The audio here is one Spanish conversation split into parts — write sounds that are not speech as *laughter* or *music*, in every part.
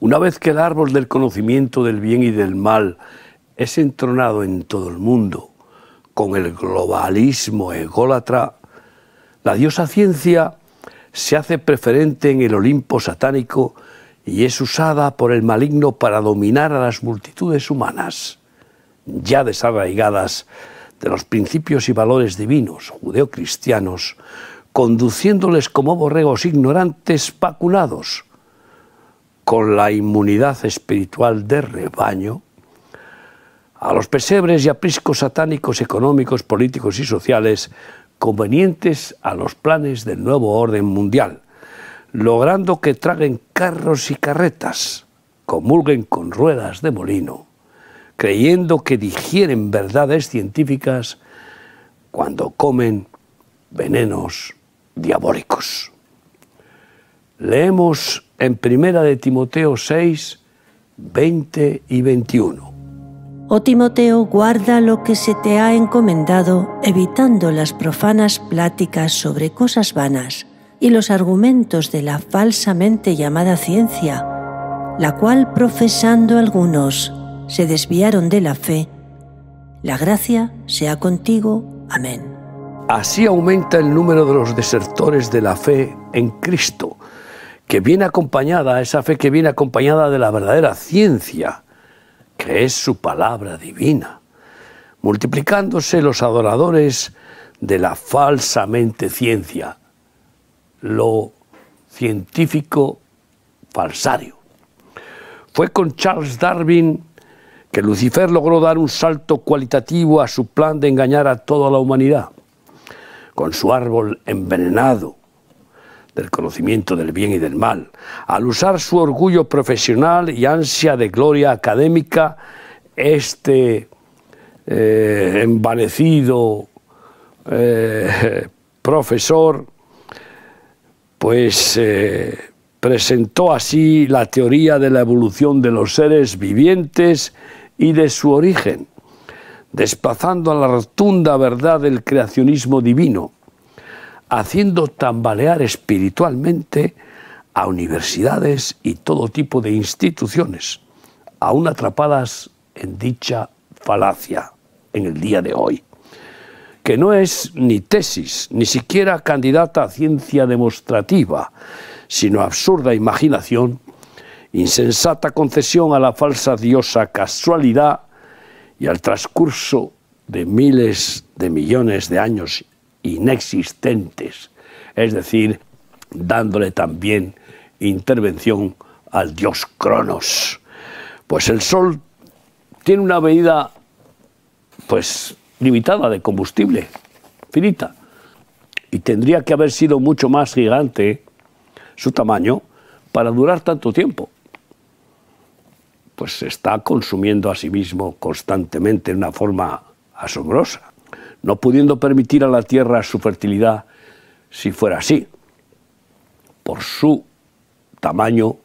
Una vez que el árbol del conocimiento del bien y del mal es entronado en todo el mundo con el globalismo ególatra, la diosa ciencia se hace preferente en el Olimpo satánico y es usada por el maligno para dominar a las multitudes humanas, ya desarraigadas de los principios y valores divinos judeocristianos, conduciéndoles como borregos ignorantes vacunados con la inmunidad espiritual de rebaño a los pesebres y apriscos satánicos económicos, políticos y sociales convenientes a los planes del nuevo orden mundial, logrando que traguen carros y carretas, comulguen con ruedas de molino, creyendo que digieren verdades científicas cuando comen venenos diabólicos. Leemos en Primera de Timoteo 6, 20 y 21. Oh Timoteo, guarda lo que se te ha encomendado, evitando las profanas pláticas sobre cosas vanas y los argumentos de la falsamente llamada ciencia, la cual profesando algunos se desviaron de la fe. La gracia sea contigo. Amén. Así aumenta el número de los desertores de la fe en Cristo, que viene acompañada, esa fe que viene acompañada de la verdadera ciencia que es su palabra divina, multiplicándose los adoradores de la falsamente ciencia, lo científico falsario. Fue con Charles Darwin que Lucifer logró dar un salto cualitativo a su plan de engañar a toda la humanidad. Con su árbol envenenado, del conocimiento del bien y del mal, al usar su orgullo profesional y ansia de gloria académica, este eh, envanecido eh, *laughs* profesor, pues eh, presentó así la teoría de la evolución de los seres vivientes y de su origen, desplazando a la rotunda verdad del creacionismo divino haciendo tambalear espiritualmente a universidades y todo tipo de instituciones, aún atrapadas en dicha falacia en el día de hoy, que no es ni tesis, ni siquiera candidata a ciencia demostrativa, sino absurda imaginación, insensata concesión a la falsa diosa casualidad y al transcurso de miles de millones de años inexistentes, es decir, dándole también intervención al dios Cronos. Pues el Sol tiene una medida pues limitada de combustible, finita, y tendría que haber sido mucho más gigante su tamaño para durar tanto tiempo. Pues se está consumiendo a sí mismo constantemente de una forma asombrosa no pudiendo permitir a la tierra su fertilidad si fuera así, por su tamaño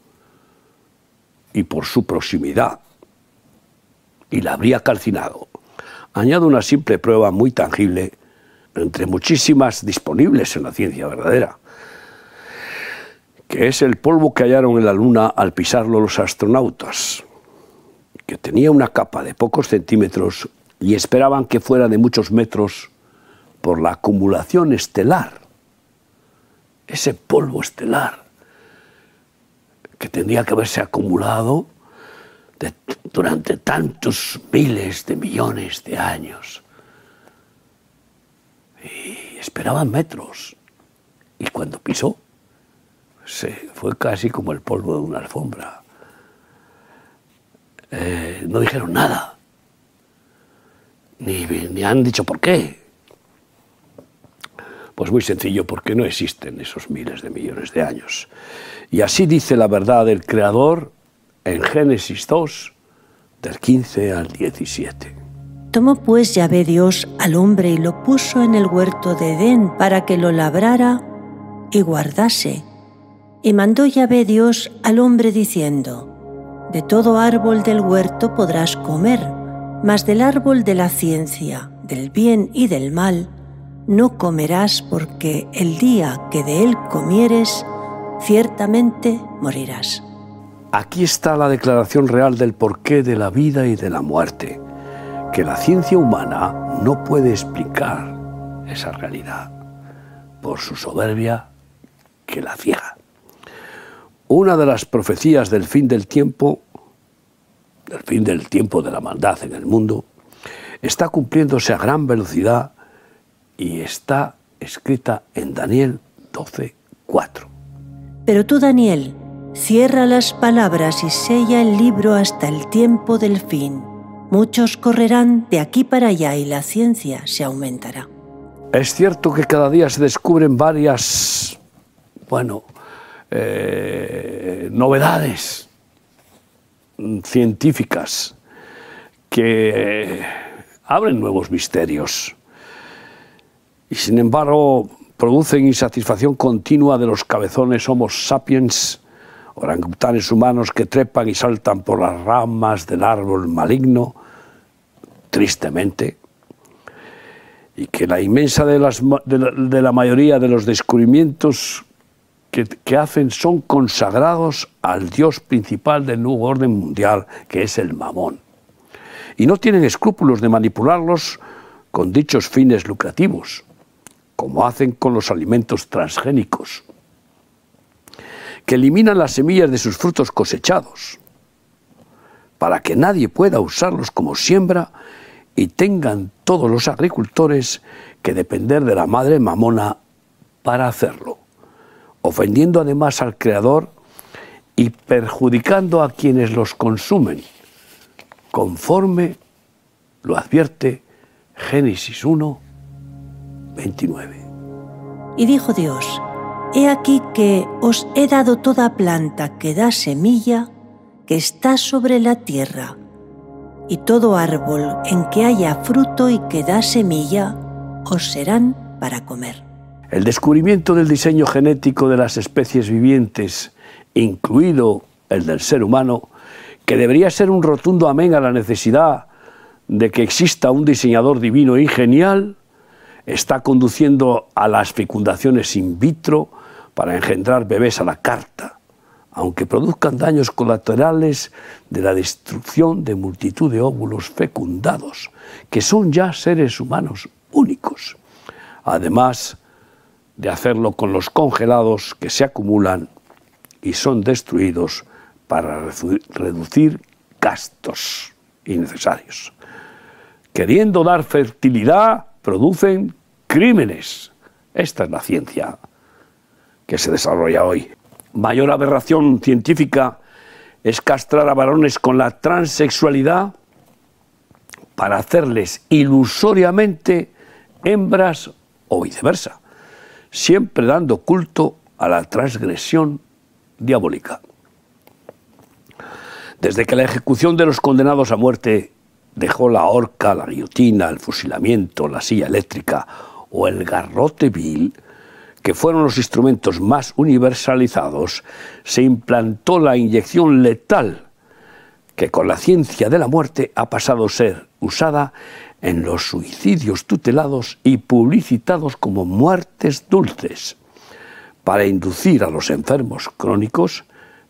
y por su proximidad, y la habría calcinado. Añado una simple prueba muy tangible entre muchísimas disponibles en la ciencia verdadera, que es el polvo que hallaron en la Luna al pisarlo los astronautas, que tenía una capa de pocos centímetros y esperaban que fuera de muchos metros por la acumulación estelar, ese polvo estelar que tendría que haberse acumulado durante tantos miles de millones de años. Y esperaban metros. Y cuando pisó, se fue casi como el polvo de una alfombra. Eh, no dijeron nada ni, han dicho por qué. Pues muy sencillo, porque no existen esos miles de millones de años. Y así dice la verdad del Creador en Génesis 2, del 15 al 17. Tomó pues Yahvé Dios al hombre y lo puso en el huerto de Edén para que lo labrara y guardase. Y mandó Yahvé Dios al hombre diciendo, De todo árbol del huerto podrás comer, mas del árbol de la ciencia, del bien y del mal, no comerás porque el día que de él comieres, ciertamente morirás. Aquí está la declaración real del porqué de la vida y de la muerte, que la ciencia humana no puede explicar esa realidad por su soberbia que la ciega. Una de las profecías del fin del tiempo, del fin del tiempo de la maldad en el mundo, está cumpliéndose a gran velocidad y está escrita en Daniel 12, 4. Pero tú, Daniel, cierra las palabras y sella el libro hasta el tiempo del fin. Muchos correrán de aquí para allá y la ciencia se aumentará. Es cierto que cada día se descubren varias, bueno, eh, novedades científicas que abren nuevos misterios. Y sin embargo producen insatisfacción continua de los cabezones Homo sapiens, orangutanes humanos que trepan y saltan por las ramas del árbol maligno, tristemente, y que la inmensa de, de, la, mayoría de los descubrimientos que, hacen son consagrados al Dios principal del nuevo orden mundial, que es el mamón. Y no tienen escrúpulos de manipularlos con dichos fines lucrativos como hacen con los alimentos transgénicos, que eliminan las semillas de sus frutos cosechados, para que nadie pueda usarlos como siembra y tengan todos los agricultores que depender de la madre mamona para hacerlo, ofendiendo además al Creador y perjudicando a quienes los consumen, conforme lo advierte Génesis 1, 29. Y dijo Dios, He aquí que os he dado toda planta que da semilla, que está sobre la tierra, y todo árbol en que haya fruto y que da semilla, os serán para comer. El descubrimiento del diseño genético de las especies vivientes, incluido el del ser humano, que debería ser un rotundo amén a la necesidad de que exista un diseñador divino y genial, está conduciendo a las fecundaciones in vitro para engendrar bebés a la carta, aunque produzcan daños colaterales de la destrucción de multitud de óvulos fecundados, que son ya seres humanos únicos, además de hacerlo con los congelados que se acumulan y son destruidos para reducir gastos innecesarios. Queriendo dar fertilidad, producen crímenes. Esta es la ciencia que se desarrolla hoy. Mayor aberración científica es castrar a varones con la transexualidad para hacerles ilusoriamente hembras o viceversa, siempre dando culto a la transgresión diabólica. Desde que la ejecución de los condenados a muerte dejó la horca, la guillotina, el fusilamiento, la silla eléctrica o el garrote vil, que fueron los instrumentos más universalizados, se implantó la inyección letal, que con la ciencia de la muerte ha pasado a ser usada en los suicidios tutelados y publicitados como muertes dulces, para inducir a los enfermos crónicos,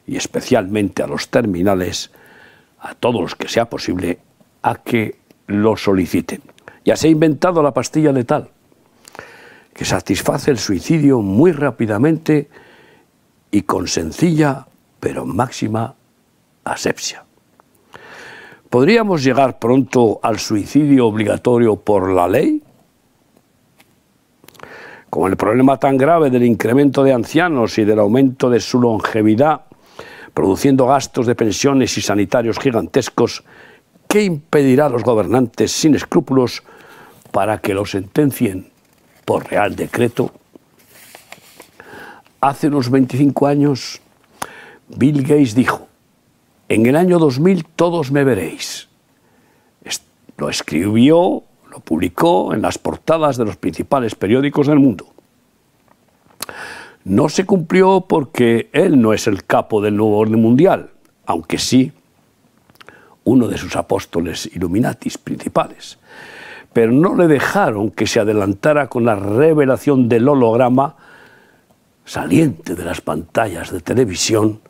y especialmente a los terminales, a todos los que sea posible, a que lo soliciten. Ya se ha inventado la pastilla letal, que satisface el suicidio muy rápidamente y con sencilla pero máxima asepsia. ¿Podríamos llegar pronto al suicidio obligatorio por la ley? Con el problema tan grave del incremento de ancianos y del aumento de su longevidad, produciendo gastos de pensiones y sanitarios gigantescos, ¿Qué impedirá a los gobernantes sin escrúpulos para que lo sentencien por real decreto? Hace unos 25 años, Bill Gates dijo, en el año 2000 todos me veréis. Lo escribió, lo publicó en las portadas de los principales periódicos del mundo. No se cumplió porque él no es el capo del nuevo orden mundial, aunque sí uno de sus apóstoles Illuminatis principales. Pero no le dejaron que se adelantara con la revelación del holograma saliente de las pantallas de televisión,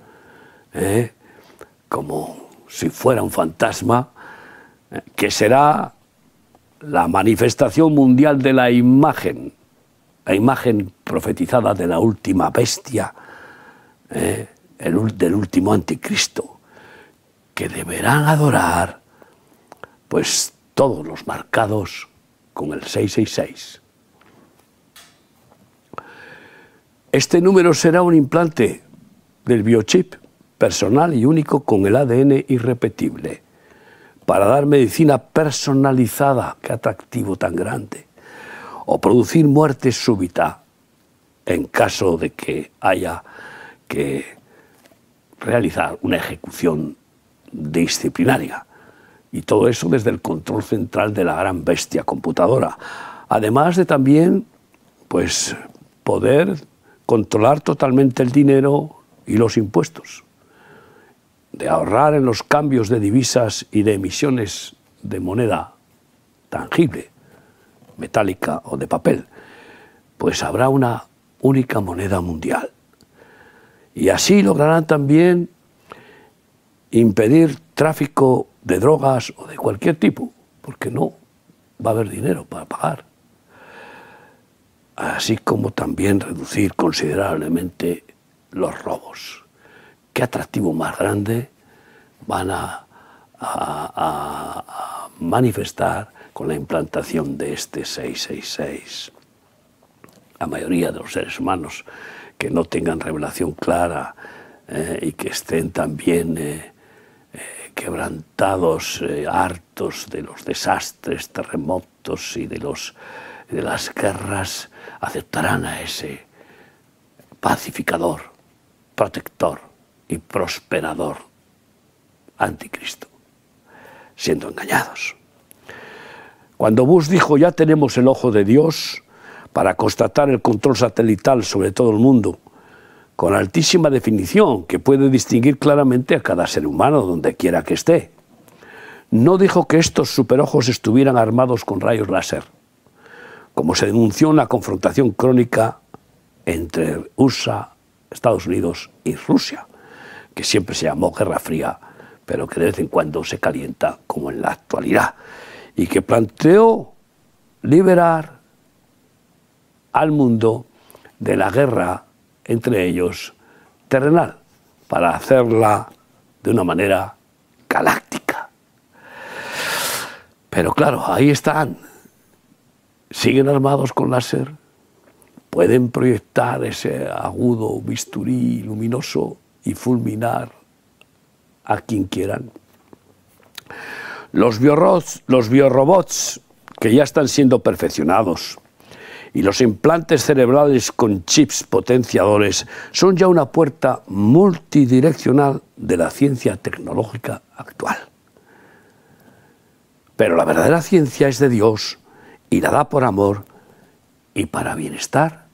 ¿eh? Como si fuera un fantasma, eh, que será la manifestación mundial de la imagen, la imagen profetizada de la última bestia, eh, del último anticristo, que deberán adorar, pues todos los marcados con el 666. Este número será un implante del biochip personal y único con el ADN irrepetible para dar medicina personalizada, qué atractivo tan grande, o producir muerte súbita en caso de que haya que realizar una ejecución disciplinaria. Y todo eso desde el control central de la gran bestia computadora. Además de también, pues, poder controlar totalmente el dinero y los impuestos de ahorrar en los cambios de divisas y de emisiones de moneda tangible, metálica o de papel, pues habrá una única moneda mundial. Y así lograrán también impedir tráfico de drogas o de cualquier tipo, porque no va a haber dinero para pagar. Así como también reducir considerablemente los robos qué atractivo más grande van a, manifestar con la implantación de este 666. La mayoría de los seres humanos que no tengan revelación clara eh, y que estén también eh, eh, quebrantados, hartos de los desastres, terremotos y de, los, de las guerras, aceptarán a ese pacificador, protector, y prosperador. Anticristo, siendo engañados. Cuando Bush dijo ya tenemos el ojo de Dios para constatar el control satelital sobre todo el mundo, con altísima definición que puede distinguir claramente a cada ser humano donde quiera que esté, no dijo que estos superojos estuvieran armados con rayos láser, como se denunció en la confrontación crónica entre USA, Estados Unidos y Rusia que siempre se llamó Guerra Fría, pero que de vez en cuando se calienta como en la actualidad, y que planteó liberar al mundo de la guerra entre ellos terrenal, para hacerla de una manera galáctica. Pero claro, ahí están, siguen armados con láser, pueden proyectar ese agudo bisturí luminoso y fulminar a quien quieran. Los biorobots, los biorobots que ya están siendo perfeccionados y los implantes cerebrales con chips potenciadores son ya una puerta multidireccional de la ciencia tecnológica actual. Pero la verdadera ciencia es de Dios y la da por amor y para bienestar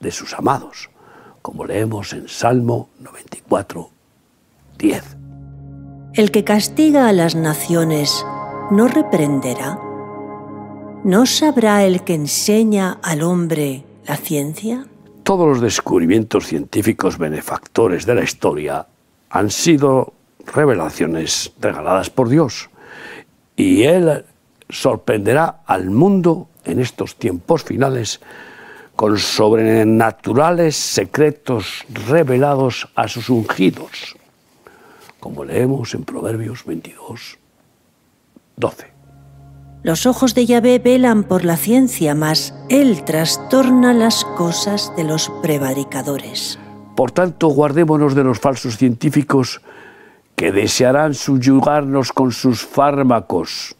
de sus amados como leemos en Salmo 94, 10. El que castiga a las naciones no reprenderá. ¿No sabrá el que enseña al hombre la ciencia? Todos los descubrimientos científicos benefactores de la historia han sido revelaciones regaladas por Dios. Y Él sorprenderá al mundo en estos tiempos finales con sobrenaturales secretos revelados a sus ungidos, como leemos en Proverbios 22, 12. Los ojos de Yahvé velan por la ciencia, mas él trastorna las cosas de los prevaricadores. Por tanto, guardémonos de los falsos científicos que desearán subyugarnos con sus fármacos,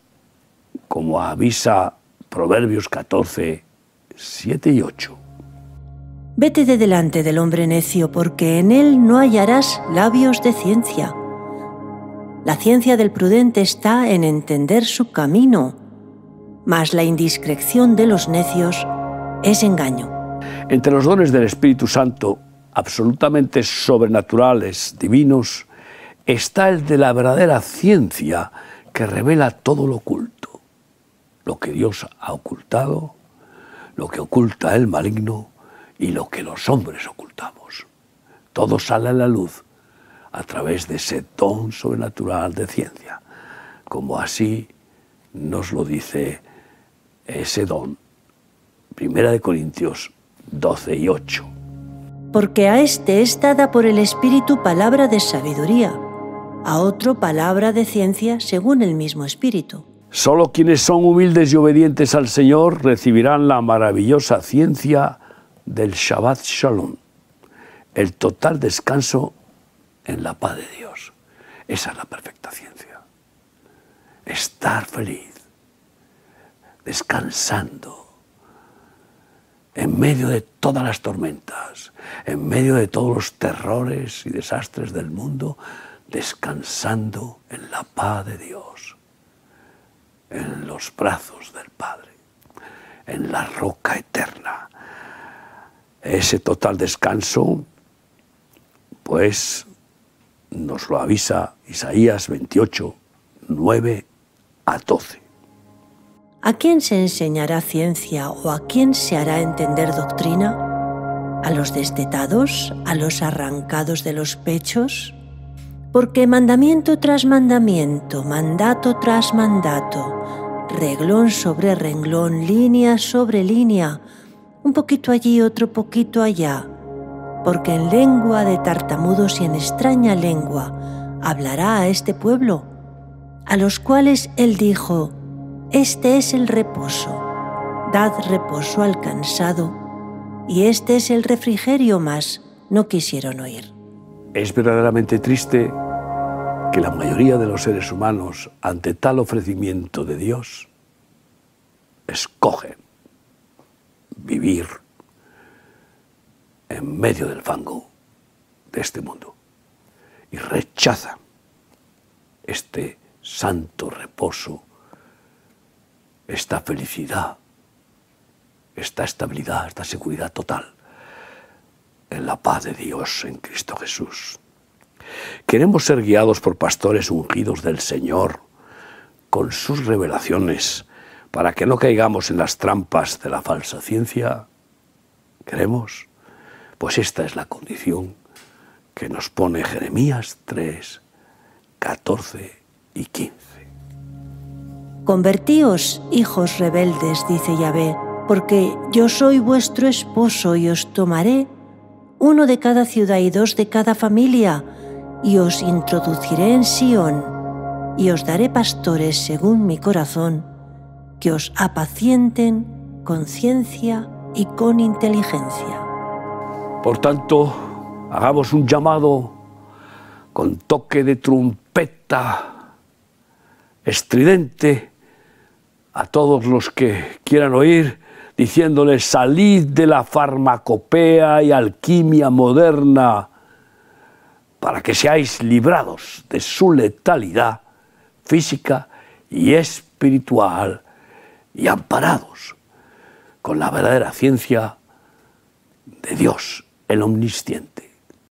como avisa Proverbios 14, 7 y 8. Vete de delante del hombre necio, porque en él no hallarás labios de ciencia. La ciencia del prudente está en entender su camino, mas la indiscreción de los necios es engaño. Entre los dones del Espíritu Santo, absolutamente sobrenaturales, divinos, está el de la verdadera ciencia que revela todo lo oculto, lo que Dios ha ocultado lo que oculta el maligno y lo que los hombres ocultamos. Todo sale a la luz a través de ese don sobrenatural de ciencia, como así nos lo dice ese don. Primera de Corintios 12 y 8. Porque a este es dada por el Espíritu palabra de sabiduría, a otro palabra de ciencia según el mismo Espíritu. Solo quienes son humildes y obedientes al Señor recibirán la maravillosa ciencia del Shabbat Shalom, el total descanso en la paz de Dios. Esa es la perfecta ciencia. Estar feliz, descansando, en medio de todas las tormentas, en medio de todos los terrores y desastres del mundo, descansando en la paz de Dios, en los brazos del Padre, en la roca eterna. Ese total descanso, pues nos lo avisa Isaías 28, 9 a 12. ¿A quién se enseñará ciencia o a quién se hará entender doctrina? ¿A los destetados? ¿A los arrancados de los pechos? Porque mandamiento tras mandamiento, mandato tras mandato, reglón sobre renglón, línea sobre línea, un poquito allí, otro poquito allá, porque en lengua de tartamudos y en extraña lengua hablará a este pueblo, a los cuales él dijo, Este es el reposo, dad reposo al cansado, y este es el refrigerio más, no quisieron oír. Es verdaderamente triste que la mayoría de los seres humanos, ante tal ofrecimiento de Dios, escogen vivir en medio del fango de este mundo y rechazan este santo reposo, esta felicidad, esta estabilidad, esta seguridad total en la paz de Dios en Cristo Jesús. Queremos ser guiados por pastores ungidos del Señor con sus revelaciones para que no caigamos en las trampas de la falsa ciencia. ¿Queremos? Pues esta es la condición que nos pone Jeremías 3, 14 y 15. Convertíos, hijos rebeldes, dice Yahvé, porque yo soy vuestro esposo y os tomaré uno de cada ciudad y dos de cada familia, y os introduciré en Sión, y os daré pastores según mi corazón, que os apacienten con ciencia y con inteligencia. Por tanto, hagamos un llamado con toque de trompeta estridente a todos los que quieran oír, diciéndoles, salid de la farmacopea y alquimia moderna para que seáis librados de su letalidad física y espiritual y amparados con la verdadera ciencia de Dios, el omnisciente.